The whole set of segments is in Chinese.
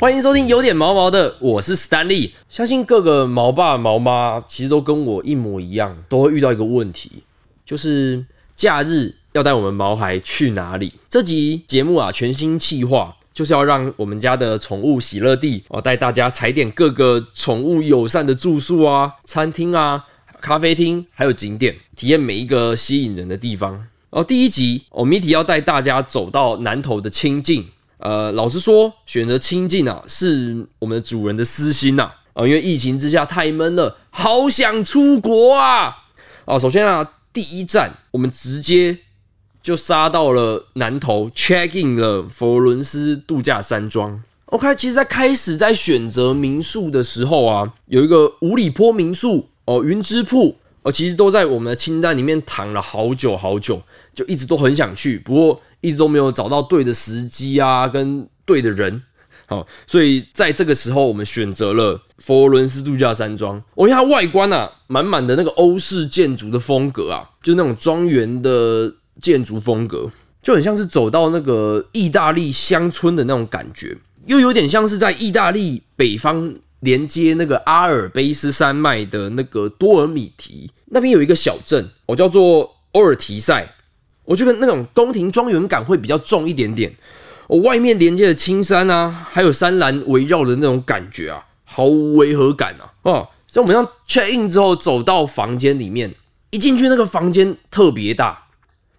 欢迎收听有点毛毛的，我是 Stanley。相信各个毛爸毛妈其实都跟我一模一样，都会遇到一个问题，就是假日要带我们毛孩去哪里？这集节目啊，全新企划就是要让我们家的宠物喜乐地哦，带大家踩点各个宠物友善的住宿啊、餐厅啊、咖啡厅，还有景点，体验每一个吸引人的地方。哦，第一集，我米提要带大家走到南投的清境。呃，老实说，选择清静啊，是我们的主人的私心呐。啊，因为疫情之下太闷了，好想出国啊！啊，首先啊，第一站我们直接就杀到了南头，check in 了佛罗伦斯度假山庄。OK，其实，在开始在选择民宿的时候啊，有一个五里坡民宿哦，云之铺哦，其实都在我们的清单里面躺了好久好久，就一直都很想去，不过。一直都没有找到对的时机啊，跟对的人，好，所以在这个时候，我们选择了佛罗伦斯度假山庄。我看它外观啊，满满的那个欧式建筑的风格啊，就那种庄园的建筑风格，就很像是走到那个意大利乡村的那种感觉，又有点像是在意大利北方连接那个阿尔卑斯山脉的那个多尔米提那边有一个小镇，我叫做欧尔提塞。我觉得那种宫廷庄园感会比较重一点点，我外面连接的青山啊，还有山岚围绕的那种感觉啊，毫无违和感啊。哦，所以我们要 check in 之后走到房间里面，一进去那个房间特别大，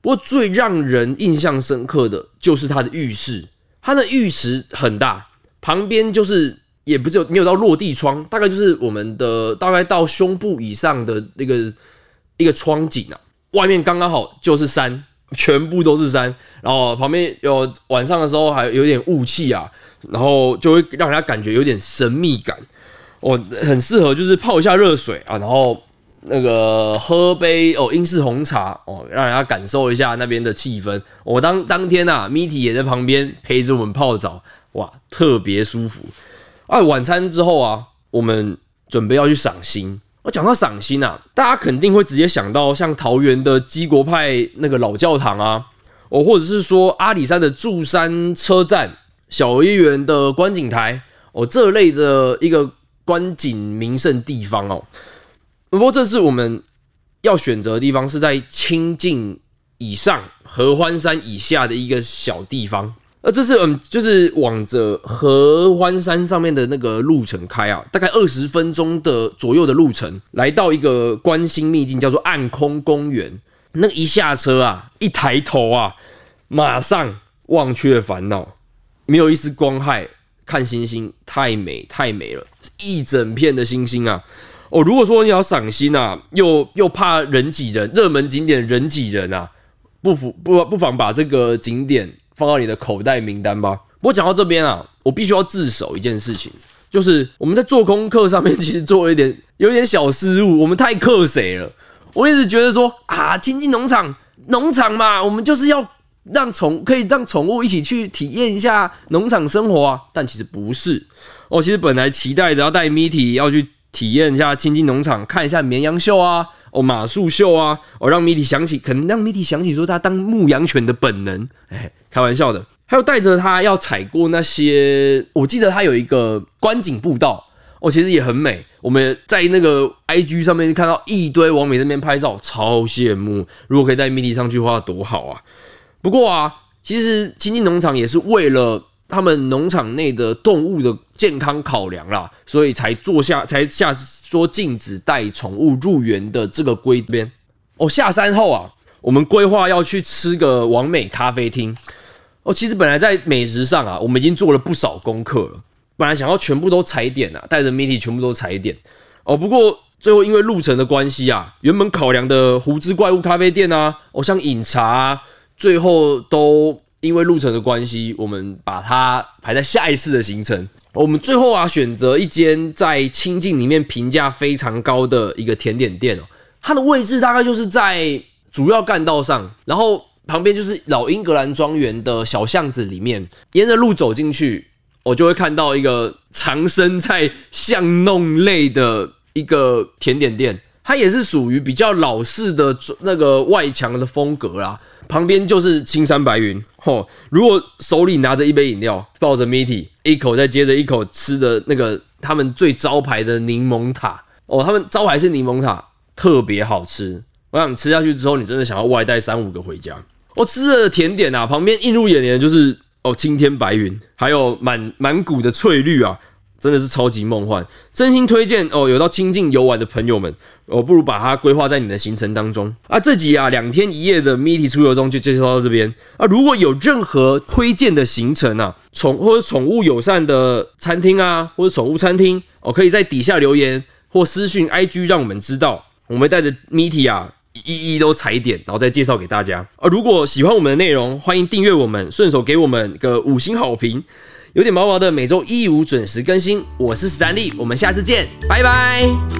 不过最让人印象深刻的就是它的浴室，它的浴池很大，旁边就是也不是有没有到落地窗，大概就是我们的大概到胸部以上的那个一个窗景啊，外面刚刚好就是山。全部都是山，然后旁边有晚上的时候还有点雾气啊，然后就会让人家感觉有点神秘感。我很适合就是泡一下热水啊，然后那个喝杯哦英式红茶哦，让人家感受一下那边的气氛。我当当天呐，Mitty 也在旁边陪着我们泡澡，哇，特别舒服。啊，晚餐之后啊，我们准备要去赏星。我讲到赏心啊，大家肯定会直接想到像桃园的基国派那个老教堂啊，哦，或者是说阿里山的柱山车站、小叶园的观景台哦，这类的一个观景名胜地方哦。不过，这次我们要选择的地方，是在清境以上、合欢山以下的一个小地方。呃，这是嗯，就是往着合欢山上面的那个路程开啊，大概二十分钟的左右的路程，来到一个观星秘境，叫做暗空公园。那一下车啊，一抬头啊，马上忘却烦恼，没有一丝光害，看星星太美太美了，一整片的星星啊！哦，如果说你要赏星啊，又又怕人挤人，热门景点人挤人啊，不不不不妨把这个景点。放到你的口袋名单吧。不过讲到这边啊，我必须要自首一件事情，就是我们在做功课上面其实做了一点有一点小失误，我们太克谁了。我一直觉得说啊，亲近农场农场嘛，我们就是要让宠可以让宠物一起去体验一下农场生活啊。但其实不是，我其实本来期待着要带 Mitty 要去体验一下亲近农场，看一下绵羊秀啊。哦，马术秀啊！哦，让米蒂想起，可能让米蒂想起说他当牧羊犬的本能。哎，开玩笑的。还有带着他要踩过那些，我记得他有一个观景步道，哦，其实也很美。我们在那个 IG 上面看到一堆网美那边拍照，超羡慕。如果可以带米蒂上去的话，多好啊！不过啊，其实亲近农场也是为了。他们农场内的动物的健康考量啦，所以才做下才下说禁止带宠物入园的这个规边。哦，下山后啊，我们规划要去吃个王美咖啡厅。哦，其实本来在美食上啊，我们已经做了不少功课了。本来想要全部都踩点啊，带着 Mitty 全部都踩点。哦，不过最后因为路程的关系啊，原本考量的胡子怪物咖啡店啊，哦，像饮茶，最后都。因为路程的关系，我们把它排在下一次的行程。我们最后啊，选择一间在清境里面评价非常高的一个甜点店哦。它的位置大概就是在主要干道上，然后旁边就是老英格兰庄园的小巷子里面。沿着路走进去，我就会看到一个藏身在巷弄类的一个甜点店。它也是属于比较老式的那个外墙的风格啦。旁边就是青山白云，吼！如果手里拿着一杯饮料，抱着 Mitty，一口再接着一口吃的那个他们最招牌的柠檬塔哦，他们招牌是柠檬塔，特别好吃。我想吃下去之后，你真的想要外带三五个回家。我吃的甜点啊，旁边映入眼帘就是哦青天白云，还有满满谷的翠绿啊，真的是超级梦幻。真心推荐哦，有到亲近游玩的朋友们。我不如把它规划在你的行程当中啊！这集啊两天一夜的 Miti 出游中就介绍到这边啊！如果有任何推荐的行程啊，宠或者宠物友善的餐厅啊，或者宠物餐厅，哦，可以在底下留言或私讯 IG 让我们知道，我们带着 Miti 啊一一都踩点，然后再介绍给大家啊！如果喜欢我们的内容，欢迎订阅我们，顺手给我们个五星好评。有点毛毛的，每周一五准时更新。我是史丹利，我们下次见，拜拜。